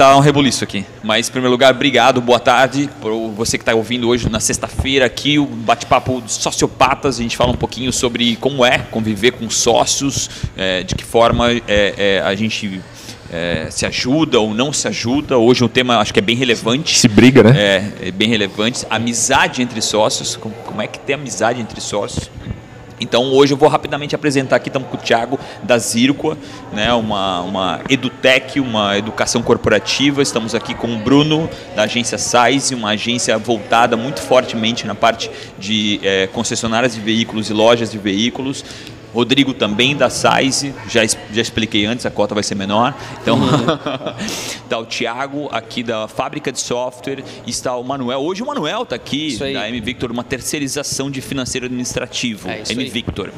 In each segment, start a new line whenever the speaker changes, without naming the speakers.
tá um rebuliço aqui. Mas, em primeiro lugar, obrigado, boa tarde. Por você que está ouvindo hoje na sexta-feira aqui, o bate-papo dos sociopatas. A gente fala um pouquinho sobre como é conviver com sócios, é, de que forma é, é, a gente é, se ajuda ou não se ajuda. Hoje o tema acho que é bem relevante.
Se briga, né?
É, é bem relevante. Amizade entre sócios. Como, como é que tem amizade entre sócios? Então hoje eu vou rapidamente apresentar aqui, estamos com o Thiago da Zirqua, né, uma, uma edutech, uma educação corporativa. Estamos aqui com o Bruno da agência Size, uma agência voltada muito fortemente na parte de é, concessionárias de veículos e lojas de veículos. Rodrigo também da Size, já, já expliquei antes, a cota vai ser menor. Então, está o Thiago aqui da fábrica de software, está o Manuel. Hoje o Manuel está aqui, da M Victor, uma terceirização de financeiro administrativo. É M Victor.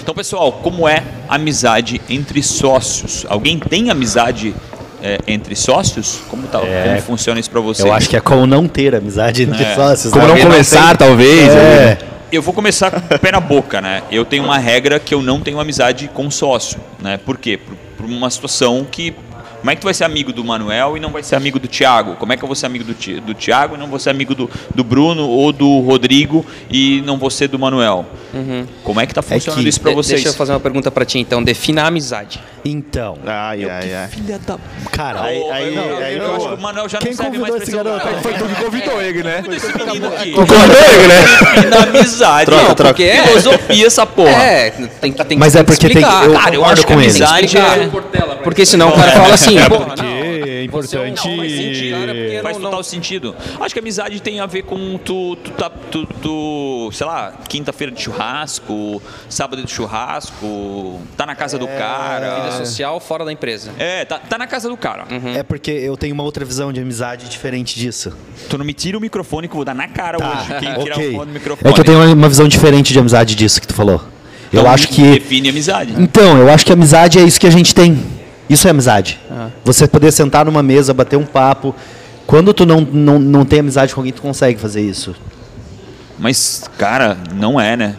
Então, pessoal, como é amizade entre sócios? Alguém tem amizade é, entre sócios? Como, tá, é, como funciona isso para vocês?
Eu acho que é como não ter amizade entre é. sócios.
Como né? não começar, não talvez.
É. Eu vou começar com o pé na boca, né? Eu tenho uma regra que eu não tenho amizade com sócio, né? Por quê? Por, por uma situação que como é que tu vai ser amigo do Manuel e não vai ser amigo do Thiago? Como é que eu vou ser amigo do, do Thiago e não vou ser amigo do, do Bruno ou do Rodrigo e não vou ser do Manuel? Uhum. Como é que tá funcionando é que, isso para vocês?
Deixa eu fazer uma pergunta para ti então. Defina a amizade.
Então.
Ai, ai, ai.
Filha da. Cara, aí,
aí, não, aí, eu, acho que o Manuel já Quem não serve mais esse garoto?
Foi tu que convidou ele, né?
Convidou ele, né? Na amizade. Troca, não, troca. Porque é filosofia essa porra.
É, tem que tem Mas é porque tem que. Eu
cara, eu acho que amizade é.
Porque senão o cara fala assim,
é porque importante.
Não, faz sentido, faz total sentido. Acho que amizade tem a ver com tu, tu, tá, tu, tu sei lá, quinta-feira de churrasco, sábado de churrasco, tá na casa é... do cara.
Vida social fora da empresa.
É, tá, tá na casa do cara.
Uhum. É porque eu tenho uma outra visão de amizade diferente disso.
Tu não me tira o microfone que eu vou dar na cara tá. hoje. Quem okay. tirar o fone do
microfone. É que eu tenho uma visão diferente de amizade disso que tu falou. Eu então, acho que.
Define amizade.
Então, eu acho que amizade é isso que a gente tem. Isso é amizade. Ah. Você poder sentar numa mesa, bater um papo. Quando tu não, não, não tem amizade com alguém, tu consegue fazer isso.
Mas, cara, não é, né?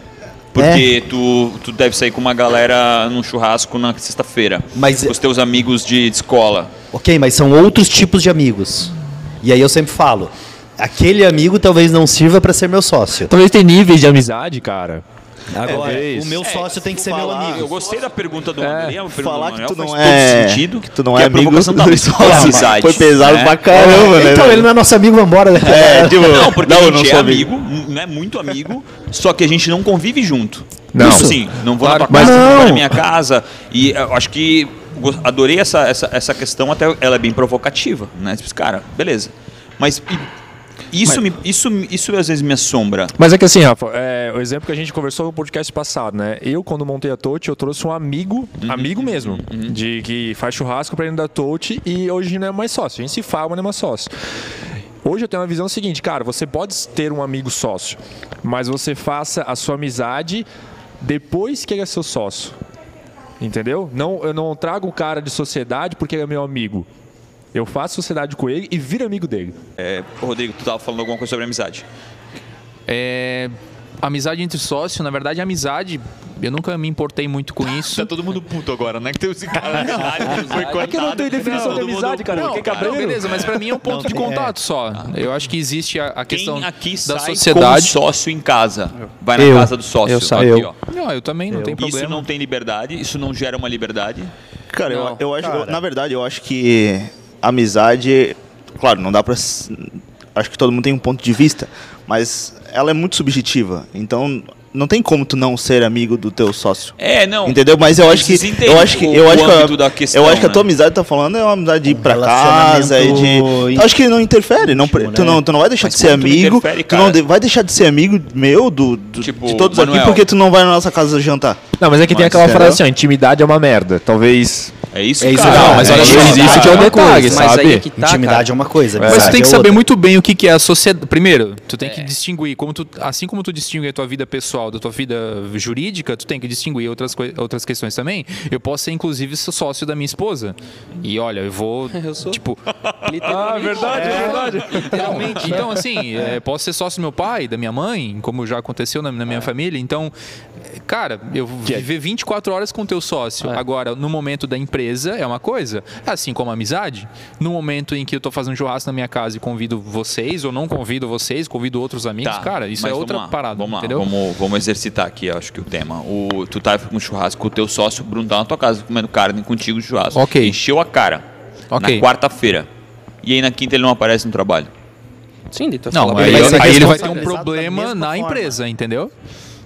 Porque é. tu, tu deve sair com uma galera num churrasco na sexta-feira. Mas com os teus amigos de, de escola.
Ok, mas são outros tipos de amigos. E aí eu sempre falo, aquele amigo talvez não sirva para ser meu sócio.
Talvez tenha níveis de amizade, cara.
Agora, é, o meu sócio é, tem que ser falar, meu amigo.
Eu gostei da pergunta do
é, André. Falar que tu não é
sentido,
que tu não é amigo
do sócio.
Foi pesado é. pra caramba, né? Então, ele não é nosso amigo, vambora. Né?
É, tipo, não, porque não, a gente não é amigo, não é muito amigo, só que a gente não convive junto. Não. Isso sim, não vou claro, na tua casa, não vou na minha casa. E eu acho que adorei essa, essa, essa questão, até ela é bem provocativa, né? Tipo, cara, beleza. Mas isso, Mas, me, isso, isso às vezes me assombra.
Mas é que assim, Rafa, é, o exemplo que a gente conversou no podcast passado, né? Eu, quando montei a Touch, eu trouxe um amigo, uhum, amigo mesmo, uhum. de que faz churrasco para dentro da Touch e hoje não é mais sócio. A gente se fala, mas não é mais sócio. Hoje eu tenho uma visão seguinte, cara, você pode ter um amigo sócio, mas você faça a sua amizade depois que ele é seu sócio. Entendeu? Não, eu não trago o cara de sociedade porque ele é meu amigo. Eu faço sociedade com ele e viro amigo dele.
É, Rodrigo, tu estava falando alguma coisa sobre amizade.
É, amizade entre sócios, na verdade, amizade, eu nunca me importei muito com isso.
tá todo mundo puto agora, né? Que tem esse cara
foi cortado. É que eu não tenho definição não, de amizade, cara. Não,
cara, não, beleza, mas pra mim é um ponto não, de contato é. só. Eu acho que existe a, a questão
Quem aqui
da
sai
sociedade.
Com sócio em casa. Vai na eu. casa do sócio.
Eu saio. Eu. Não, eu também, não eu. tem problema.
Isso não tem liberdade? Isso não gera uma liberdade?
Cara, eu, eu acho, cara. na verdade, eu acho que amizade, claro, não dá para acho que todo mundo tem um ponto de vista, mas ela é muito subjetiva. Então, não tem como tu não ser amigo do teu sócio.
É, não.
Entendeu? Mas eu acho que eu acho que eu acho que questão, eu acho que a tua né? amizade tá falando é uma amizade de ir para casa e de acho que não interfere, não tu né? não tu não vai deixar Mas de ser amigo, tu, tu não vai deixar de ser amigo meu do, do tipo, de todos Manuel. aqui porque tu não vai na nossa casa jantar.
Não, mas é que mas, tem aquela entendeu? frase assim, intimidade é uma merda. Talvez
é isso,
é isso
cara.
Não, mas olha só,
isso que é um detalhe, sabe?
É tá, Intimidade cara. é uma coisa.
Mas tu tem que saber muito bem o que, que é a sociedade. Primeiro, tu tem que distinguir, como tu, assim como tu distingue a tua vida pessoal da tua vida jurídica, tu tem que distinguir outras, outras questões também. Eu posso ser, inclusive, sócio da minha esposa. E olha, eu vou. Eu sou. Tipo.
ah, verdade, é, verdade.
Literalmente. Então, assim, é, posso ser sócio do meu pai, da minha mãe, como já aconteceu na, na minha é. família. Então, cara, eu é viver 24 horas com o teu sócio. É. Agora, no momento da empresa, é uma coisa. Assim como a amizade. No momento em que eu tô fazendo um churrasco na minha casa e convido vocês, ou não convido vocês, convido outros amigos, tá, cara, isso é outra
lá,
parada.
Vamos
entendeu?
lá, vamos, vamos exercitar aqui, acho que o tema. O, tu tá com um churrasco com o teu sócio, o Bruno tá na tua casa comendo carne contigo de churrasco.
Ok.
Encheu a cara.
Ok.
Na quarta-feira. E aí na quinta ele não aparece no trabalho.
Sim, então não, aí, aí, ele vai ter um problema na empresa, entendeu?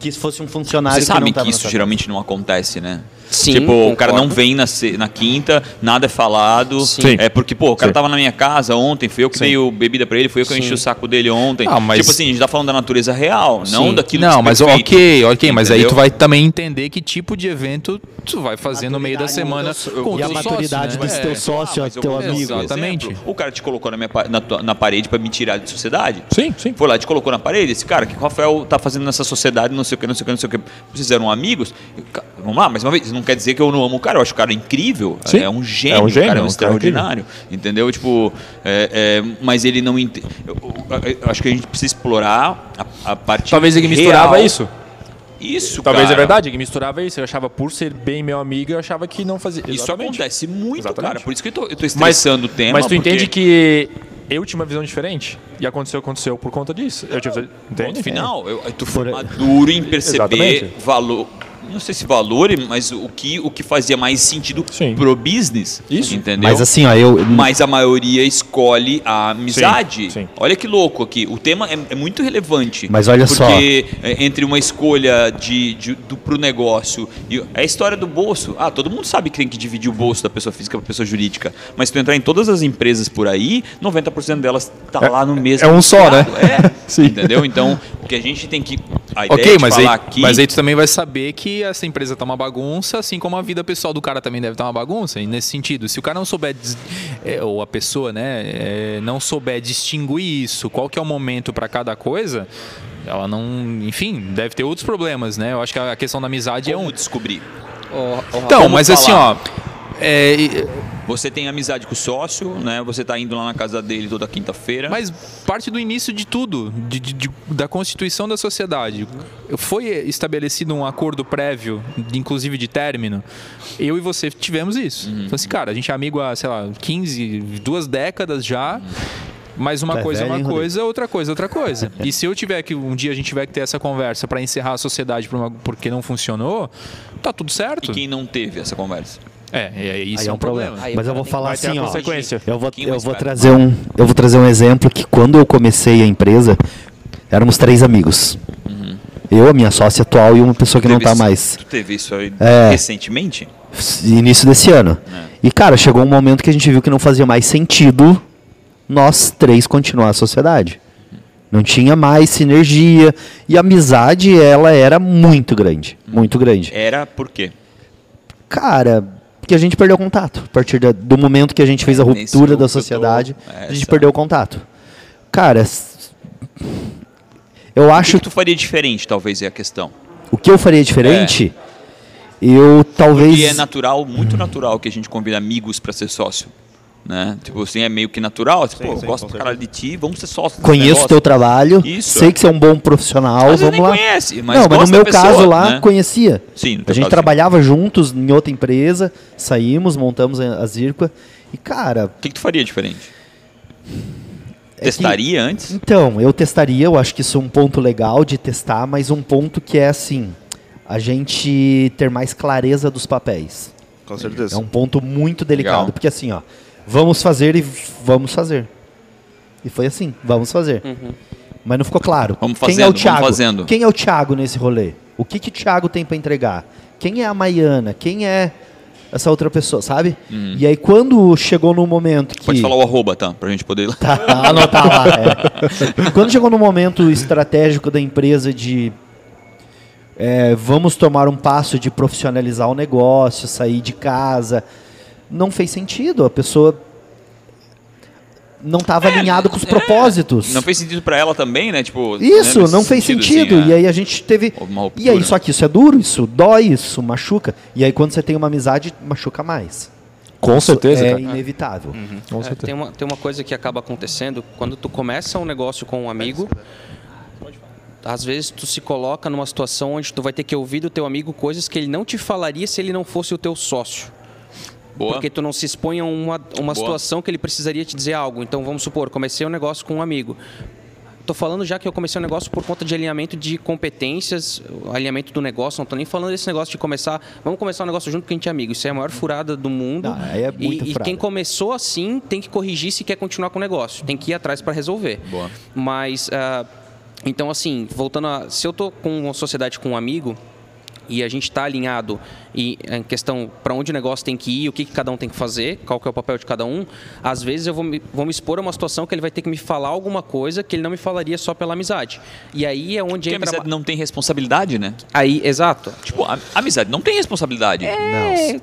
Que se fosse um funcionário.
Você sabe que, que isso geralmente não acontece, né? Sim, tipo, concordo. o cara não vem na, na quinta, nada é falado. Sim. É porque, pô, o cara Sim. tava na minha casa ontem, foi eu que Sim. dei o bebida pra ele, foi eu que enchi o saco dele ontem. Ah, mas... Tipo assim, a gente tá falando da natureza real, não daquilo
Não, mas perfeito, ok, ok, mas aí tu vai também entender que tipo de evento tu vai fazer no meio da semana
com E a maturidade sócio, né? desse teu é. sócio, ah, teu amigo.
Exatamente. Exemplo, o cara te colocou na, minha, na, na parede pra me tirar de sociedade.
Sim, sim.
Foi lá, te colocou na parede, esse cara, que o Rafael tá fazendo nessa sociedade, não sei o que, não sei o que, não sei o que. Vocês eram amigos. Vamos lá, mais uma vez, não quer dizer que eu não amo o cara, eu acho o cara incrível, Sim. é um gênio, é um gênio, cara é um, um extraordinário, entendeu? Tipo, é, é, mas ele não ent... eu, eu, eu, acho que a gente precisa explorar a, a parte
Talvez ele misturava
real.
isso.
Isso,
Talvez
cara.
é verdade, que misturava isso. Eu achava, por ser bem meu amigo, eu achava que não fazia.
Exatamente. Isso acontece muito, Exatamente. cara. Por isso que eu tô, eu tô estressando
mas,
o tema.
Mas tu
porque...
entende que eu tinha uma visão diferente. E aconteceu, aconteceu por conta disso. Eu tive, entende?
No final, eu, tu foi maduro em perceber valor, não sei se valor, mas o que, o que fazia mais sentido Sim. pro business. Isso. Entendeu?
Mas assim, ó, eu.
Mas a maioria escolhe a amizade. Sim. Sim. Olha que louco aqui. O tema é, é muito relevante.
Mas olha
porque
só.
Porque é, entre uma escolha de, de, do, pro negócio e é a história do bolso. Ah, todo mundo sabe que tem que dividir o bolso da pessoa física para pessoa jurídica. Mas se tu entrar em todas as empresas por aí, 90% delas tá é, lá no mesmo.
É um só, né?
É. Sim. Entendeu? Então, o que a gente tem que. A
ideia ok, mas aí, aqui... mas aí tu também vai saber que essa empresa tá uma bagunça, assim como a vida pessoal do cara também deve estar tá uma bagunça. E nesse sentido, se o cara não souber, é, ou a pessoa, né, é, não souber distinguir isso, qual que é o momento para cada coisa, ela não, enfim, deve ter outros problemas, né? Eu acho que a questão da amizade
como
é um
descobrir.
Oh, oh, então, mas falar? assim, ó, é,
você tem amizade com o sócio, né? Você está indo lá na casa dele toda quinta-feira.
Mas parte do início de tudo, de, de, de, da constituição da sociedade. Foi estabelecido um acordo prévio, inclusive de término. Eu e você tivemos isso. Uhum. Então, assim, cara, a gente é amigo há, sei lá, 15, duas décadas já. Uhum. Mas uma tá coisa é uma coisa, outra coisa é outra coisa. e se eu tiver que um dia a gente tiver que ter essa conversa para encerrar a sociedade porque não funcionou, tá tudo certo.
E quem não teve essa conversa?
É, é isso é um, é um problema. problema.
Mas eu vou falar assim, ó.
Consequência.
Eu vou, eu vou trazer um, eu vou trazer um exemplo que quando eu comecei a empresa, éramos três amigos. Uhum. Eu, a minha sócia atual e uma pessoa que não está mais.
Tu teve isso aí é, recentemente?
Início desse ano. É. E cara, chegou um momento que a gente viu que não fazia mais sentido nós três continuar a sociedade. Não tinha mais sinergia e a amizade ela era muito grande, muito grande.
Era por quê?
Cara, que a gente perdeu contato. A partir do momento que a gente fez a ruptura da sociedade, a gente perdeu o contato. Cara, eu acho.
O que tu faria diferente, talvez, é a questão.
O que eu faria diferente? É. Eu talvez.
Porque é natural, muito natural, que a gente convida amigos para ser sócio. Né? Tipo assim, é meio que natural. Tipo, sim, pô, sim, eu gosto pra caralho de ti, vamos ser sócios.
Conheço o teu trabalho, Isso, sei que você é um bom profissional,
Mas
vamos
lá.
conhece,
mas
Não, mas no meu pessoa, caso lá, né? conhecia.
Sim,
a gente caso, trabalhava sim. juntos em outra empresa, saímos, montamos a Zirqua. E, cara.
O que, que tu faria diferente? É testaria que, antes?
Então, eu testaria, eu acho que isso é um ponto legal de testar, mas um ponto que é assim: a gente ter mais clareza dos papéis.
Com certeza.
É um ponto muito delicado, legal. porque assim, ó vamos fazer e vamos fazer. E foi assim, vamos fazer. Uhum. Mas não ficou claro.
Vamos fazendo, Quem é o Thiago? fazendo.
Quem é o Thiago nesse rolê? O que que o Thiago tem para entregar? Quem é a Maiana? Quem é essa outra pessoa, sabe? Uhum. E aí quando chegou no momento que...
Pode falar o arroba, tá? Pra gente poder...
Tá, anotar lá, é. Quando chegou no momento estratégico da empresa de... É, vamos tomar um passo de profissionalizar o negócio, sair de casa, não fez sentido. A pessoa. não estava é, alinhado com os é, propósitos.
Não fez sentido para ela também, né? Tipo,
isso, né? não fez sentido. Assim, e é. aí a gente teve. E aí, só que isso é duro, isso dói, isso machuca. E aí, quando você tem uma amizade, machuca mais.
Com isso certeza.
É cara. inevitável.
Uhum. Com certeza. tem, uma, tem uma coisa que acaba acontecendo quando tu começa um negócio com um amigo às vezes tu se coloca numa situação onde tu vai ter que ouvir do teu amigo coisas que ele não te falaria se ele não fosse o teu sócio. Boa. Porque tu não se expõe a uma, uma situação que ele precisaria te dizer algo. Então, vamos supor, comecei um negócio com um amigo. Estou falando já que eu comecei um negócio por conta de alinhamento de competências, alinhamento do negócio. Não estou nem falando desse negócio de começar. Vamos começar um negócio junto porque a gente é amigo. Isso é a maior furada do mundo. Não,
é
e, e, quem começou assim tem que corrigir se quer continuar com o negócio. Tem que ir atrás para resolver.
Boa.
Mas, uh, então, assim, voltando a. Se eu estou com uma sociedade com um amigo e a gente está alinhado e em questão para onde o negócio tem que ir, o que, que, cada um tem que fazer, qual que é o papel de cada um, às vezes eu vou me, vou me expor a uma situação que ele vai ter que me falar alguma coisa que ele não me falaria só pela amizade. E aí é onde
Porque entra... a amizade não tem responsabilidade, né?
Aí, exato.
Tipo, a amizade não tem responsabilidade.
É... Não.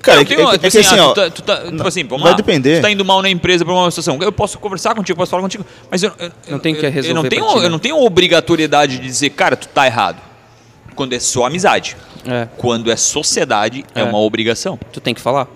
Cara, não, é, que, é, é, assim, assim, ó, tu tá, tu tá,
tipo assim, vamos
vai lá, depender.
Tu tá indo mal na empresa por uma situação. Eu posso conversar contigo, posso falar contigo, mas eu, eu
não tenho que resolver.
Eu não tenho, ti, né? eu não tenho obrigatoriedade de dizer, cara, tu tá errado. Quando é só amizade. É. Quando é sociedade, é. é uma obrigação.
Tu tem que falar.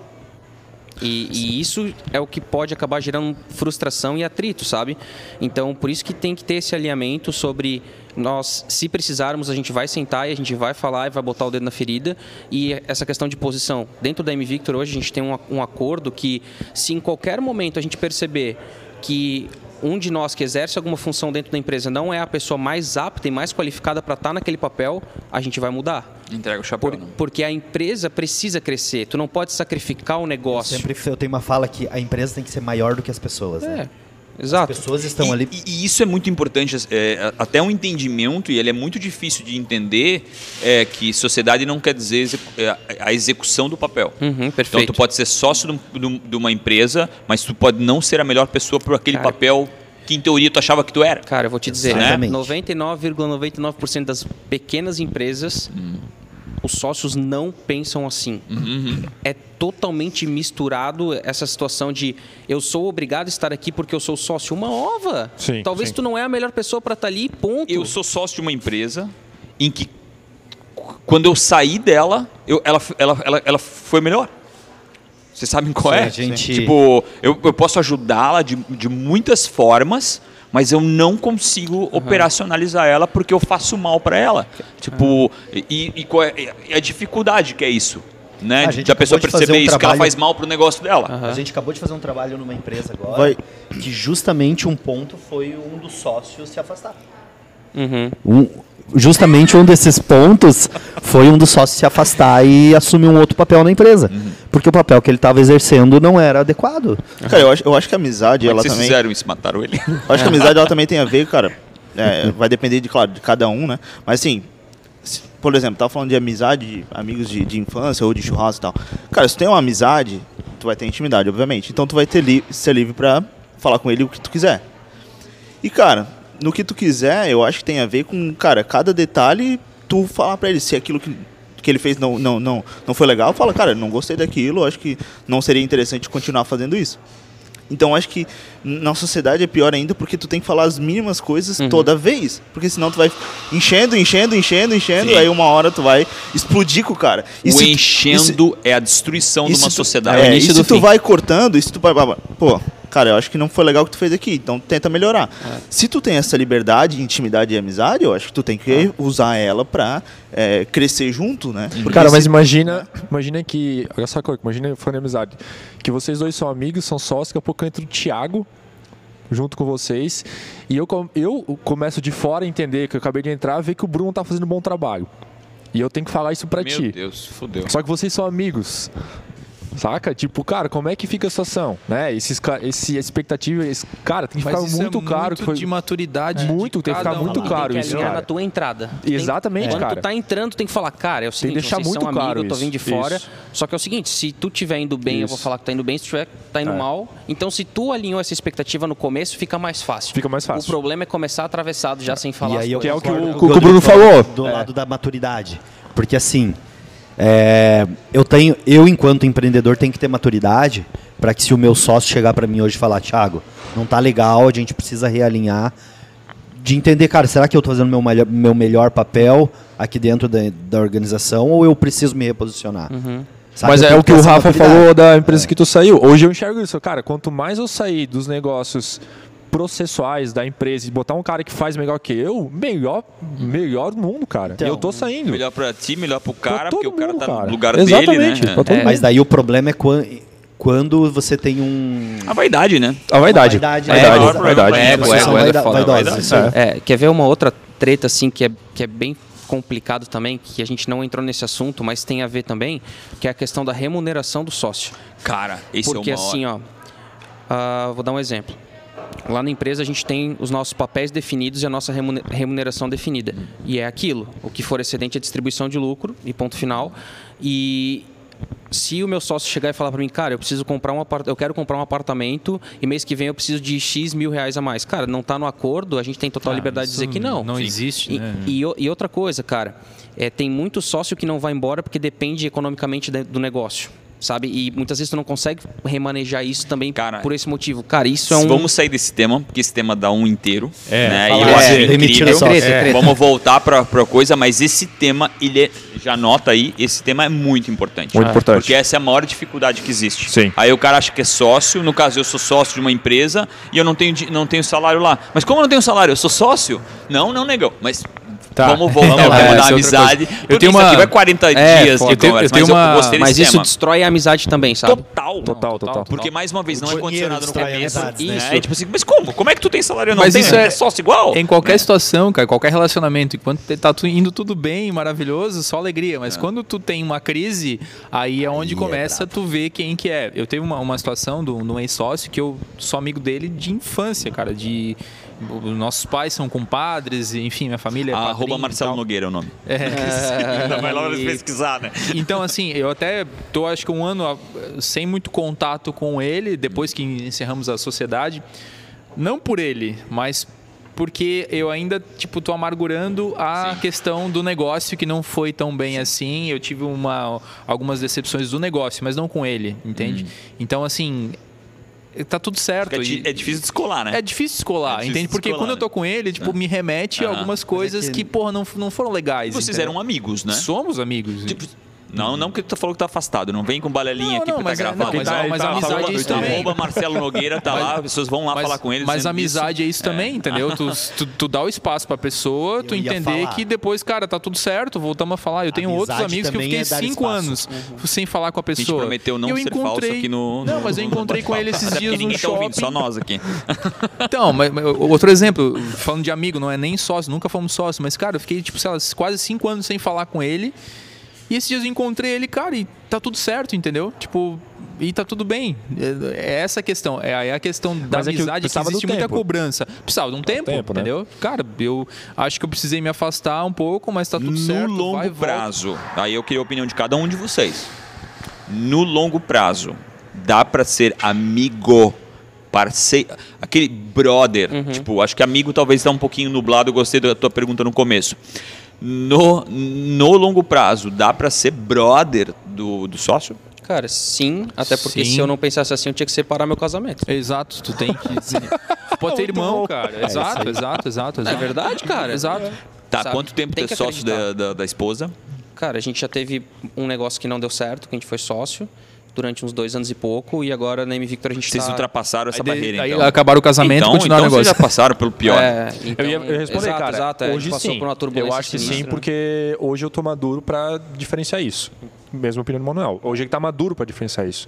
E, e, isso é o que pode acabar gerando frustração e atrito, sabe? Então, por isso que tem que ter esse alinhamento sobre nós, se precisarmos, a gente vai sentar e a gente vai falar e vai botar o dedo na ferida. E essa questão de posição. Dentro da M Victor hoje a gente tem um, um acordo que, se em qualquer momento a gente perceber que um de nós que exerce alguma função dentro da empresa não é a pessoa mais apta e mais qualificada para estar tá naquele papel, a gente vai mudar.
Entrega o chapéu. Por,
porque a empresa precisa crescer. Tu não pode sacrificar o negócio.
Eu sempre eu tenho uma fala que a empresa tem que ser maior do que as pessoas.
É.
Né?
Exato.
As pessoas estão
e,
ali.
E, e, isso é muito importante, é, até um entendimento, e ele é muito difícil de entender, é, que sociedade não quer dizer é, a execução do papel.
Uhum,
então, tu pode ser sócio de uma empresa, mas tu pode não ser a melhor pessoa para aquele Cara. papel que em teoria tu achava que tu era.
Cara, eu vou te dizer, né? 99,99% ,99 das pequenas empresas hum os sócios não pensam assim.
Uhum.
É totalmente misturado essa situação de eu sou obrigado a estar aqui porque eu sou sócio. Uma ova.
Sim,
Talvez
sim.
tu não é a melhor pessoa para estar tá ali, ponto.
Eu sou sócio de uma empresa em que quando eu saí dela, eu, ela, ela, ela, ela foi melhor. Vocês sabem qual Sim, é?
Gente...
Tipo, eu, eu posso ajudá-la de, de muitas formas, mas eu não consigo uhum. operacionalizar ela porque eu faço mal para ela. Tipo, uhum. e, e, é a dificuldade que é isso? Né? A de a pessoa perceber um isso, trabalho... que ela faz mal pro negócio dela.
Uhum. A gente acabou de fazer um trabalho numa empresa agora Vai. que justamente um ponto foi um dos sócios se afastar.
Uhum.
Um, justamente um desses pontos foi um dos sócios se afastar e assumir um outro papel na empresa. Uhum. Porque o papel que ele estava exercendo não era adequado.
Cara, eu acho, eu acho que a amizade, Como ela vocês também...
fizeram isso? Mataram ele?
Eu acho que a amizade, ela também tem a ver, cara... É, vai depender, de, claro, de cada um, né? Mas assim, por exemplo, tava falando de amizade, de amigos de, de, infância ou de churrasco e tal. Cara, se tu tem uma amizade, tu vai ter intimidade, obviamente. Então tu vai ter li ser livre pra falar com ele o que tu quiser. E, cara, no que tu quiser, eu acho que tem a ver com, cara, cada detalhe, tu falar pra ele se aquilo que, que ele fez não, não, não, não foi legal, fala, cara, não gostei daquilo, acho que não seria interessante continuar fazendo isso. Então acho que na sociedade é pior ainda porque tu tem que falar as mínimas coisas uhum. toda vez. Porque senão tu vai enchendo, enchendo, enchendo, enchendo, Sim. aí uma hora tu vai explodir com o cara.
E o enchendo é a destruição de uma sociedade.
É, é e se tu fim. vai cortando, e se tu vai. Pô, cara, eu acho que não foi legal o que tu fez aqui, então tenta melhorar. É. Se tu tem essa liberdade, intimidade e amizade, eu acho que tu tem que é. usar ela pra é, crescer junto, né?
Porque cara, mas imagina, imagina que, olha só, imagina falando de amizade, que vocês dois são amigos, são sócios, daqui a pouco entra o Thiago junto com vocês e eu, eu começo de fora a entender que eu acabei de entrar, ver que o Bruno tá fazendo um bom trabalho. E eu tenho que falar isso para ti.
Meu Deus, fodeu.
Só que vocês são amigos. Saca? Tipo, cara, como é que fica a situação? Né? Esses, esse expectativa, esse, cara, tem que ficar muito é claro.
Muito que foi,
de
maturidade.
Muito, tem que ficar um. muito claro tem que
isso. Cara. na tua entrada.
Exatamente,
tem,
cara.
Quando tu tá entrando, tem que falar, cara, é o seguinte, tem que deixar muito claro amigos, eu tô vindo de fora. Isso. Só que é o seguinte, se tu estiver indo bem, isso. eu vou falar que tá indo bem, se tu estiver tá indo é. mal. Então, se tu alinhou essa expectativa no começo, fica mais fácil.
Fica mais fácil.
O problema é começar atravessado já sem falar.
E aí,
que é o que o,
o, o Bruno falou. Do lado da maturidade. Porque assim, é, eu tenho, eu enquanto empreendedor tenho que ter maturidade para que se o meu sócio chegar para mim hoje e falar, Thiago, não tá legal, a gente precisa realinhar, de entender, cara, será que eu estou fazendo meu, meu melhor papel aqui dentro da, da organização ou eu preciso me reposicionar?
Uhum. Mas é o que o Rafa falou da empresa é. que tu saiu. Hoje eu enxergo isso. Cara, quanto mais eu sair dos negócios processuais da empresa e botar um cara que faz melhor que eu, melhor, melhor do mundo, cara. Então, eu tô saindo.
Melhor pra ti, melhor pro cara, porque o cara
mundo,
tá
cara.
no lugar
Exatamente,
dele,
né? É. Mas daí o problema é quando quando você tem um.
A vaidade, né?
A vaidade. A
vaidade.
É,
vaidade.
É, vaidade.
É, ego, ego, ego é foda.
É.
quer ver uma outra treta, assim, que é, que é bem complicado também, que a gente não entrou nesse assunto, mas tem a ver também, que é a questão da remuneração do sócio.
Cara, esse
Porque
é o maior...
assim, ó, uh, vou dar um exemplo. Lá na empresa a gente tem os nossos papéis definidos e a nossa remuneração definida. E é aquilo. O que for excedente é distribuição de lucro e ponto final. E se o meu sócio chegar e falar para mim, cara, eu preciso comprar um apart... eu quero comprar um apartamento e mês que vem eu preciso de X mil reais a mais. Cara, não está no acordo, a gente tem total ah, liberdade de dizer que não.
Não Sim. existe,
e,
né?
E, e, outra coisa, cara, é, tem muito sócio que não vai embora porque depende economicamente do negócio sabe? E muitas vezes tu não consegue remanejar isso também cara, por esse motivo. Cara, isso é um...
Vamos sair desse tema, porque esse tema dá um inteiro.
É,
né?
e
eu acho é,
incrível. Treta, é.
Vamos voltar para a coisa, mas esse tema, ele é, já anota aí, esse tema é muito importante.
Muito ah, importante.
Porque essa é a maior dificuldade que existe.
Sim.
Aí o cara acha que é sócio, no caso eu sou sócio de uma empresa e eu não tenho, não tenho salário lá. Mas como eu não tenho salário? Eu sou sócio? Não, não, negão. Mas Tá. Vamos voltar ao tema da amizade.
Eu tenho uma...
isso aqui vai 40 é, dias
de conversa, eu tenho uma...
mas, mas isso tema. destrói a amizade também, sabe?
Total.
Total, total.
Porque, mais uma vez, não é condicionado no começo. Né? Isso. É, tipo assim, mas como? Como é que tu tem salário não
mas
tem?
Isso é,
é sócio igual?
Em qualquer é. situação, cara, qualquer relacionamento, enquanto tá indo tudo bem, maravilhoso, só alegria. Mas é. quando tu tem uma crise, aí é onde aí começa é tu ver quem que é. Eu teve uma, uma situação de um ex-sócio que eu sou amigo dele de infância, cara, de nossos pais são compadres, enfim, minha família é
ah, Arroba Marcelo Nogueira é o nome.
É.
Não vai lá pesquisar, né?
Então, assim, eu até tô, acho que um ano sem muito contato com ele, depois que encerramos a sociedade. Não por ele, mas porque eu ainda, tipo, tô amargurando a Sim. questão do negócio que não foi tão bem Sim. assim. Eu tive uma, algumas decepções do negócio, mas não com ele, entende? Hum. Então, assim, tá tudo certo. É,
e, é, difícil descolar, né?
É difícil descolar, é difícil entende? Porque descolar, quando eu tô com ele, tipo, me remete a algumas coisas que, porra, não, não foram legais.
Vocês entendeu? eram amigos, né?
Somos amigos. Tipo,
não, não que tu falou que tá afastado. Não vem com balelinha
não,
aqui
não,
pra
tá
gravando.
Não, mas, tá, mas tá, amizade tá, é isso também.
Arroba Marcelo Nogueira tá mas, lá, as pessoas vão lá
mas,
falar com ele.
Mas amizade isso. é isso também, é. entendeu? Tu, tu, tu, dá o espaço pra pessoa, tu entender que depois, cara, tá tudo certo, voltamos a falar. Eu tenho amizade outros amigos que eu fiquei é cinco anos uhum. sem falar com a pessoa. A gente
prometeu não
eu
ser
encontrei...
falso aqui no,
Não, mas eu encontrei com ele esses dias no shopping. Ouvindo,
só nós aqui.
Então, mas, outro exemplo, falando de amigo, não é nem sócio, nunca fomos sócios, mas, cara, eu fiquei, tipo, sei lá, quase cinco anos sem falar com ele. E esses dias eu encontrei ele, cara, e tá tudo certo, entendeu? Tipo, e tá tudo bem. É, é essa a questão. É, a questão da Mas amizade é que, que existe muita cobrança. Precisava de um tempo, tempo né? entendeu? Né? Cara, eu acho que eu precisei me afastar um pouco, mas tá tudo
no
certo.
No longo prazo, aí eu queria a opinião de cada um de vocês. No longo prazo, dá para ser amigo parceiro, aquele brother, uhum. tipo, acho que amigo talvez está um pouquinho nublado, eu gostei da tua pergunta no começo no, no longo prazo, dá para ser brother do, do sócio?
Cara, sim, até porque sim. se eu não pensasse assim, eu tinha que separar meu casamento.
Exato, tu tem que. Pode ter irmão, cara. É, exato, exato, exato, exato.
É verdade, cara.
Exato.
Tá, Sabe? quanto tempo ter sócio da, da, da esposa?
Cara, a gente já teve um negócio que não deu certo, que a gente foi sócio durante uns dois anos e pouco e agora na M Victor a gente
Vocês
tá...
ultrapassaram essa
aí
barreira,
aí
então.
acabaram o casamento
então,
e continuaram
então
o negócio.
vocês já passaram pelo pior.
É, então,
eu ia eu responder,
exato,
cara.
Exato,
hoje sim.
eu
acho que sim, porque hoje eu tô maduro para diferenciar isso. Mesma opinião do Manuel. Hoje ele tá maduro para diferenciar isso.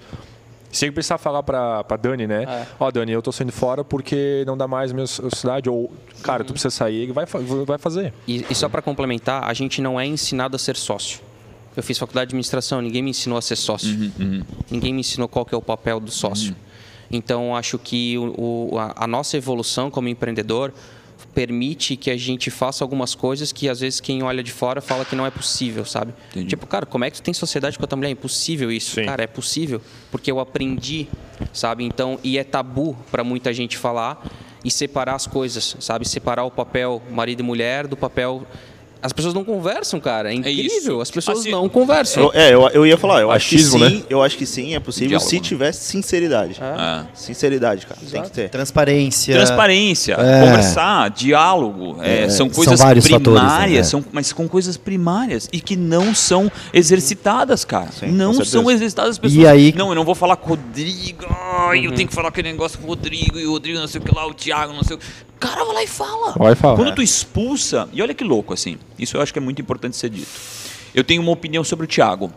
Se ele precisar falar para pra Dani, né? É. Ó, é. oh, Dani, eu tô saindo fora porque não dá mais a minha cidade. Ou, cara, uhum. tu precisa sair, vai, vai fazer.
E, e só para complementar, a gente não é ensinado a ser sócio. Eu fiz faculdade de administração, ninguém me ensinou a ser sócio. Uhum, uhum. Ninguém me ensinou qual que é o papel do sócio. Uhum. Então, acho que o, a, a nossa evolução como empreendedor permite que a gente faça algumas coisas que às vezes quem olha de fora fala que não é possível, sabe? Entendi. Tipo, cara, como é que tu tem sociedade com a tua mulher? É impossível isso. Sim. Cara, é possível porque eu aprendi, sabe? Então, e é tabu para muita gente falar e separar as coisas, sabe? Separar o papel marido e mulher do papel as pessoas não conversam, cara. É, é incrível. É As pessoas assim, não conversam.
Eu, é, eu, eu ia falar, eu Achismo, acho que sim, né? eu acho que sim, é possível Diálogo, se né? tivesse sinceridade. É. Sinceridade, cara. Exato. Tem que ter.
Transparência.
Transparência, é. conversar, diálogo. É, são coisas são primárias, fatores, são, mas com coisas primárias e que não são exercitadas, cara. Sim, não são exercitadas as pessoas.
E aí...
Não, eu não vou falar com o Rodrigo, uhum. eu tenho que falar aquele negócio com o Rodrigo, e o Rodrigo não sei o que lá, o Thiago, não sei o que. Cara, vai lá e fala.
Vai falar.
Quando tu expulsa, e olha que louco assim, isso eu acho que é muito importante ser dito. Eu tenho uma opinião sobre o Thiago.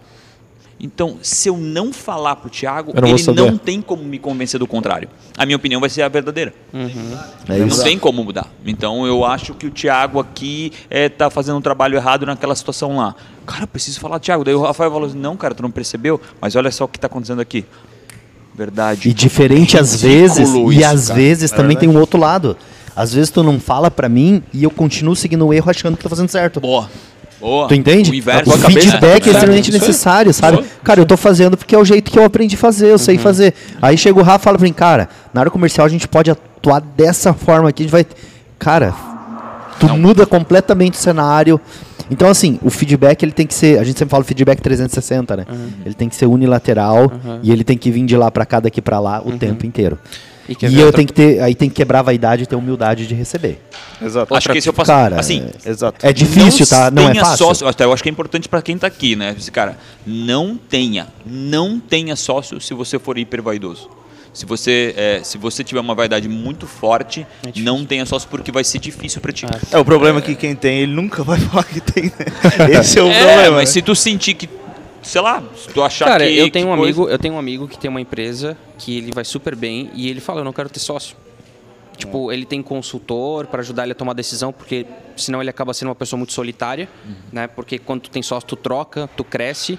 Então, se eu não falar pro Thiago, não ele não tem como me convencer do contrário. A minha opinião vai ser a verdadeira. Uhum. É não tem como mudar. Então, eu acho que o Thiago aqui está é, fazendo um trabalho errado naquela situação lá. Cara, eu preciso falar, Thiago. Daí o Rafael falou assim: não, cara, tu não percebeu? Mas olha só o que está acontecendo aqui. Verdade.
E diferente às vezes, isso, e às cara. vezes é também tem um outro lado. Às vezes tu não fala para mim e eu continuo seguindo o erro achando que tô fazendo certo.
Boa. Boa.
Tu entende? O, inverso, o feedback é, é extremamente necessário, sabe? Foi. Cara, eu tô fazendo porque é o jeito que eu aprendi a fazer, eu uhum. sei fazer. Aí chega o Rafa e fala pra mim, cara, na área comercial a gente pode atuar dessa forma aqui, a gente vai. Cara, tu não. muda completamente o cenário. Então, assim, o feedback ele tem que ser. A gente sempre fala feedback 360, né? Uhum. Ele tem que ser unilateral uhum. e ele tem que vir de lá para cá, daqui para lá o uhum. tempo inteiro. E, e eu outra... tenho que ter, aí tem que quebrar a vaidade e ter humildade de receber.
Exato. Acho que esse eu
faço. Cara,
assim,
é, exato. é difícil, não tá? Não é fácil.
Sócio, até eu acho que é importante para quem tá aqui, né? Esse cara, não tenha, não tenha sócio se você for hiper vaidoso. Se você, é, se você tiver uma vaidade muito forte, é não tenha sócio porque vai ser difícil para ti.
É, o problema é que quem tem, ele nunca vai falar que tem. Né? Esse é o é, problema.
Mas né? se tu sentir que sei lá, se tu achar
Cara,
que.
eu tenho um amigo, eu tenho um amigo que tem uma empresa que ele vai super bem e ele fala, eu não quero ter sócio. Tipo, ele tem consultor para ajudar ele a tomar decisão, porque senão ele acaba sendo uma pessoa muito solitária, uhum. né? Porque quando tu tem sócio, tu troca, tu cresce.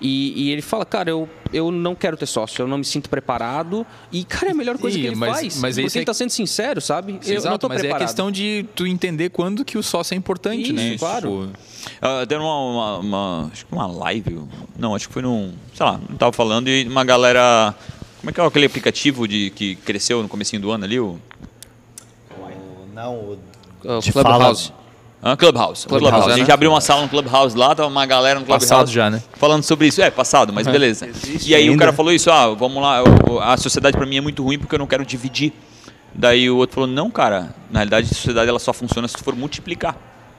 E, e, ele fala, cara, eu, eu não quero ter sócio, eu não me sinto preparado. E, cara, é a melhor coisa Sim, que ele mas, faz. Mas porque ele está sendo sincero, sabe?
Sim, eu exato, não tô mas preparado. é a questão de tu entender quando que o sócio é importante, né? Isso, né?
Claro.
Tipo, uh, deu uma, uma, uma, acho que uma live, não, acho que foi num, sei lá, não tava falando e uma galera, como é que é aquele aplicativo de que cresceu no comecinho do ano ali? O...
Não, o...
Uh, Clubhouse.
Ah, Clubhouse. Clubhouse. Clubhouse. A gente né? abriu uma sala no Clubhouse lá, tava uma galera no Clubhouse.
Passado já, né?
Falando sobre isso. É, passado, mas beleza. Existe e aí ainda. o cara falou isso, ah, vamos lá, eu, a sociedade para mim é muito ruim porque eu não quero dividir. Daí o outro falou, não, cara, na realidade a sociedade ela só funciona se tu for multiplicar.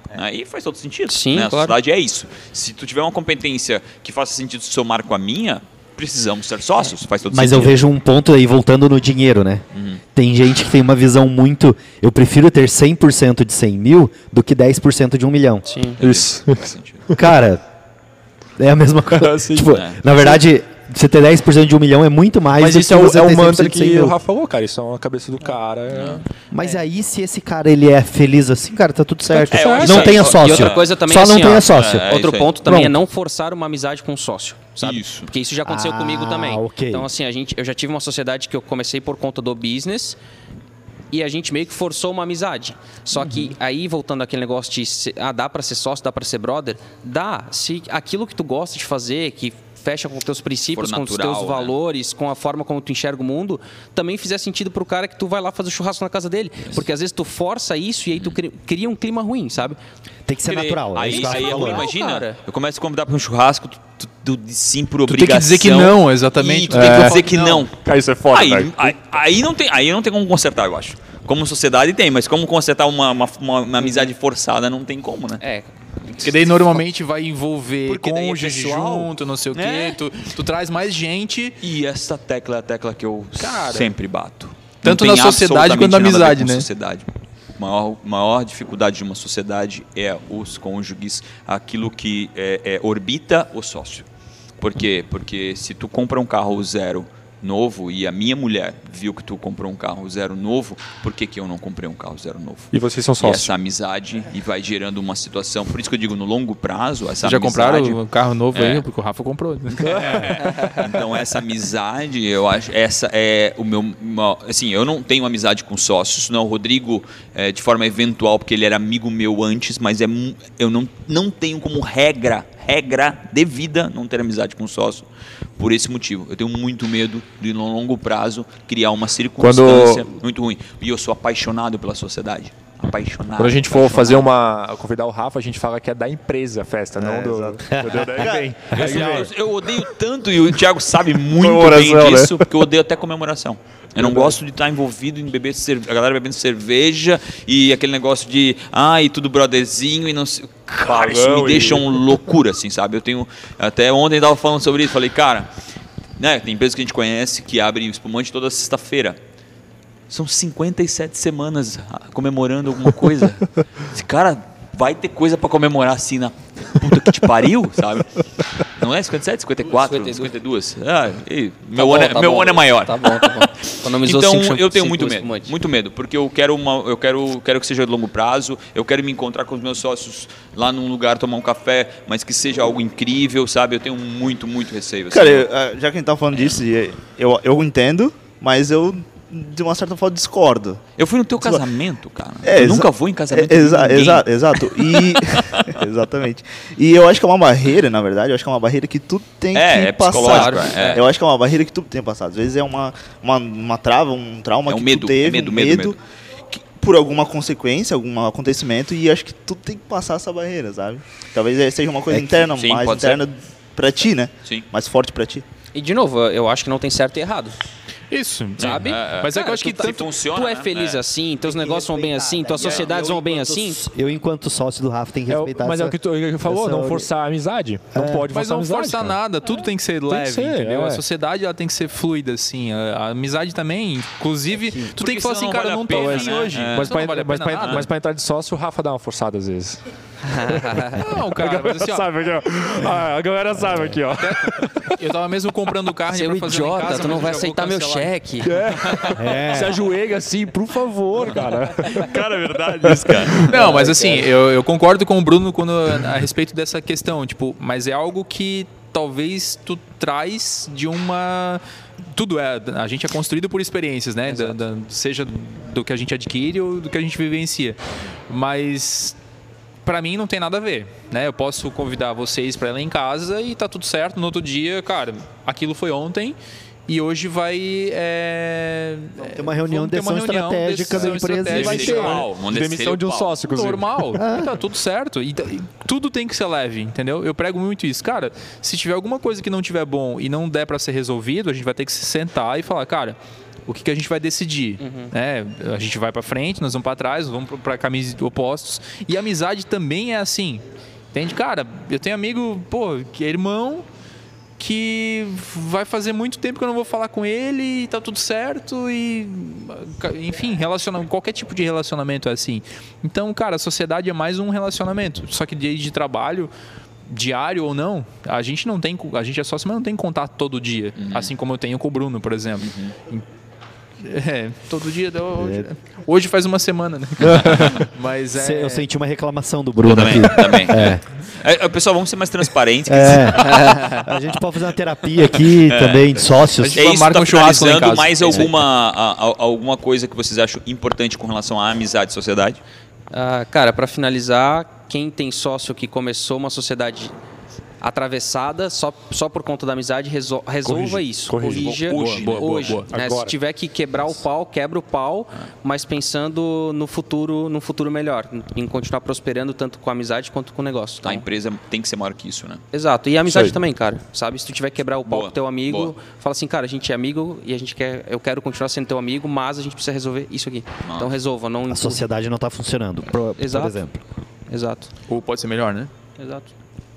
É. Aí faz todo sentido.
Sim,
né?
A
sociedade é isso. Se tu tiver uma competência que faça sentido somar com a minha, precisamos ser sócios, faz todo
Mas
sentido.
eu vejo um ponto aí, voltando no dinheiro, né? Uhum. Tem gente que tem uma visão muito. Eu prefiro ter 100% de 100 mil do que 10% de 1 milhão.
Sim.
Isso. Cara, é a mesma coisa. tipo, é. Na verdade, você ter 10% de um milhão é muito mais
Mas isso é o, é o mantra que o Rafa falou, cara. Isso é uma cabeça do cara. É...
Mas é. aí, se esse cara ele é feliz assim, cara, tá tudo certo. É, não tenha sócio. E
outra coisa também
Só
assim,
não tenha sócio.
É, Outro ponto também é não forçar uma amizade com um sócio. Sabe? Isso. Porque isso já aconteceu ah, comigo também. Okay. Então, assim, a gente, eu já tive uma sociedade que eu comecei por conta do business e a gente meio que forçou uma amizade. Só que uhum. aí, voltando àquele negócio de ser, ah, dá para ser sócio, dá para ser brother, dá. Se aquilo que tu gosta de fazer, que fecha com teus princípios, natural, com os teus né? valores, com a forma como tu enxerga o mundo, também fizer sentido pro cara que tu vai lá fazer churrasco na casa dele. Isso. Porque às vezes tu força isso e aí tu cria um clima ruim, sabe?
Tem que ser natural.
É aí, aí, aí imagina, cara. eu começo a convidar para um churrasco, tu, tu, tu, sim por obrigação.
Tu tem que dizer que não, exatamente.
E tu é. tem que dizer que não.
Cara, isso é foda,
aí, aí, aí, não tem, aí não tem como consertar, eu acho. Como sociedade tem, mas como consertar uma, uma, uma, uma amizade forçada não tem como, né?
É,
porque daí normalmente vai envolver Porque cônjuge é junto, não sei o quê. É. Tu, tu, traz mais gente.
E essa tecla é a tecla que eu Cara, sempre bato.
Tanto na sociedade quanto na amizade, né?
Sociedade. Maior, maior dificuldade de uma sociedade é os cônjuges, aquilo que é, é, orbita o sócio. Por quê? Porque se tu compra um carro zero novo e a minha mulher viu que tu comprou um carro zero novo, por que, que eu não comprei um carro zero novo?
E vocês são sócios.
E essa amizade e vai gerando uma situação. Por isso que eu digo no longo prazo, essa
Já
amizade,
compraram um carro novo é, aí, porque o Rafa comprou.
É, então essa amizade, eu acho, essa é o meu, assim, eu não tenho amizade com sócios, não. O Rodrigo é, de forma eventual, porque ele era amigo meu antes, mas é, eu não, não tenho como regra regra de vida não ter amizade com sócio. Por esse motivo, eu tenho muito medo de no longo prazo criar uma circunstância Quando... muito ruim. E eu sou apaixonado pela sociedade. Apaixonado.
Quando a gente for fazer uma. convidar o Rafa, a gente fala que é da empresa a festa, não do. do, do
eu, eu odeio tanto, e o Thiago sabe muito bem né? disso, né? porque eu odeio até comemoração. Eu não gosto de estar envolvido em beber cerveja, a galera bebendo cerveja e aquele negócio de, ai, ah, tudo brotherzinho e não sei. Cara, isso me deixa um loucura, assim, sabe? Eu tenho. Até ontem eu tava falando sobre isso, falei, cara, né, tem empresas que a gente conhece que abrem espumante toda sexta-feira. São 57 semanas comemorando alguma coisa. Esse cara vai ter coisa para comemorar assim na puta que te pariu, sabe? Não é 57, 54, 52. 52. Ah, e, meu, tá bom, ano, é, tá meu bom. ano é maior. Tá bom, tá bom. então eu tenho muito medo, muito medo, porque eu quero uma, eu quero, quero que seja de longo prazo. Eu quero me encontrar com os meus sócios lá num lugar tomar um café, mas que seja algo incrível, sabe? Eu tenho muito, muito receio. Assim.
Cara, eu, ah, já que a gente tá falando disso, eu, eu entendo, mas eu de uma certa forma discordo.
Eu fui no teu casamento, cara. É, eu nunca vou em casamento.
É, exa exa exato. E exatamente. E eu acho que é uma barreira, na verdade, eu acho que é uma barreira que tu tem é, que é passar. É. Eu acho que é uma barreira que tu tem que passar. Às vezes é uma, uma, uma trava, um trauma é um que medo, tu teve, medo, um medo, medo, medo. Que, por alguma consequência, algum acontecimento, e acho que tu tem que passar essa barreira, sabe? Talvez seja uma coisa interna, sim, mais interna ser. pra ti, né? Sim. Mais forte pra ti.
E de novo, eu acho que não tem certo e errado.
Isso,
sabe? É, é. Mas é que eu acho que tanto funciona, tu é né? feliz é. assim, teus negócios vão bem assim, tuas sociedades vão bem assim.
Eu, enquanto sócio do Rafa, tenho que respeitar.
mas essa, é o que tu falou, não forçar a amizade. Não pode
Mas
não
forçar nada, tudo tem que ser leve, que ser, entendeu? A sociedade ela tem que ser fluida, assim. A, a amizade também, inclusive, tu Porque tem que falar assim, cara, não tô afim hoje.
Mas pra entrar de sócio, o Rafa dá uma forçada às vezes.
Não, cara, mas assim, ó.
Sabe aqui, ó. a galera sabe aqui, ó.
Eu tava mesmo comprando carne
Seu pra fazer idiota, casa, tu não vai aceitar meu cheque.
É. é. Se ajoelha assim, por favor, cara.
Cara, é verdade isso, cara.
Não, mas assim, eu, eu concordo com o Bruno quando, a respeito dessa questão, tipo, mas é algo que talvez tu traz de uma tudo é a gente é construído por experiências né da, da, seja do que a gente adquire ou do que a gente vivencia mas para mim não tem nada a ver, né? Eu posso convidar vocês para ir lá em casa e tá tudo certo. No outro dia, cara, aquilo foi ontem e hoje vai é,
ter uma reunião de decisão estratégica da empresa e vai ter
né? demissão de um sócio, inclusive.
Normal, ah. tá tudo certo. E, e, tudo tem que ser leve, entendeu? Eu prego muito isso. Cara, se tiver alguma coisa que não tiver bom e não der para ser resolvido, a gente vai ter que se sentar e falar, cara, o que, que a gente vai decidir. Uhum. É, a gente vai para frente, nós vamos para trás, vamos para caminhos opostos. E amizade também é assim. Entende? Cara, eu tenho amigo, pô, que é irmão, que vai fazer muito tempo que eu não vou falar com ele e tá tudo certo e enfim, relaciona, qualquer tipo de relacionamento é assim. Então, cara, a sociedade é mais um relacionamento, só que de, de trabalho diário ou não, a gente não tem, a gente é sócio, mas não tem contato todo dia, uhum. assim como eu tenho com o Bruno, por exemplo. Uhum. É, todo dia. Hoje, é. hoje faz uma semana, né?
Mas é... Eu senti uma reclamação do Bruno
também,
aqui.
Também. É. É, pessoal, vamos ser mais transparentes.
É. a gente pode fazer uma terapia aqui é. também de sócios.
A gente é isso, marca tá um churrasco mais alguma, a, a, alguma coisa que vocês acham importante com relação à amizade e sociedade?
Uh, cara, para finalizar, quem tem sócio que começou uma sociedade atravessada só, só por conta da amizade, resol, resolva Corrige. isso. Corrija hoje. Boa, boa, hoje boa, né? Se tiver que quebrar o pau, quebra o pau, ah. mas pensando no futuro, no futuro melhor, em continuar prosperando tanto com a amizade quanto com o negócio.
Então, a empresa tem que ser maior que isso, né?
Exato. E a amizade também, cara. Sabe? Se tu tiver que quebrar o pau com teu amigo, fala assim, cara, a gente é amigo e a gente quer, eu quero continuar sendo teu amigo, mas a gente precisa resolver isso aqui. Nossa. Então resolva, não
A sociedade não está funcionando, por, Exato. por exemplo.
Exato.
Ou pode ser melhor, né?
Exato.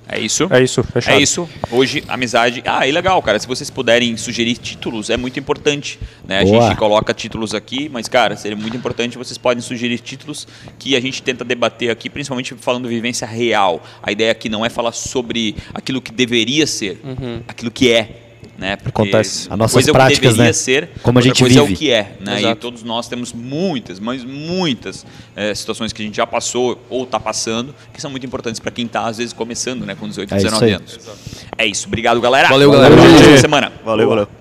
É isso?
É isso, fechado.
É isso. Hoje, amizade. Ah, e legal, cara. Se vocês puderem sugerir títulos, é muito importante. Né? A gente coloca títulos aqui, mas, cara, seria muito importante. Vocês podem sugerir títulos que a gente tenta debater aqui, principalmente falando vivência real. A ideia aqui não é falar sobre aquilo que deveria ser, uhum. aquilo que é né?
Porque Acontece.
A nossas
coisa práticas,
deveria
né?
ser,
como a gente
coisa
vive.
é o que é, né? Exato. E todos nós temos muitas, mas muitas é, situações que a gente já passou ou está passando, que são muito importantes para quem está às vezes começando, né, com 18, é 19 anos. É isso. Obrigado, galera.
Valeu, galera.
Boa semana.
Valeu, valeu.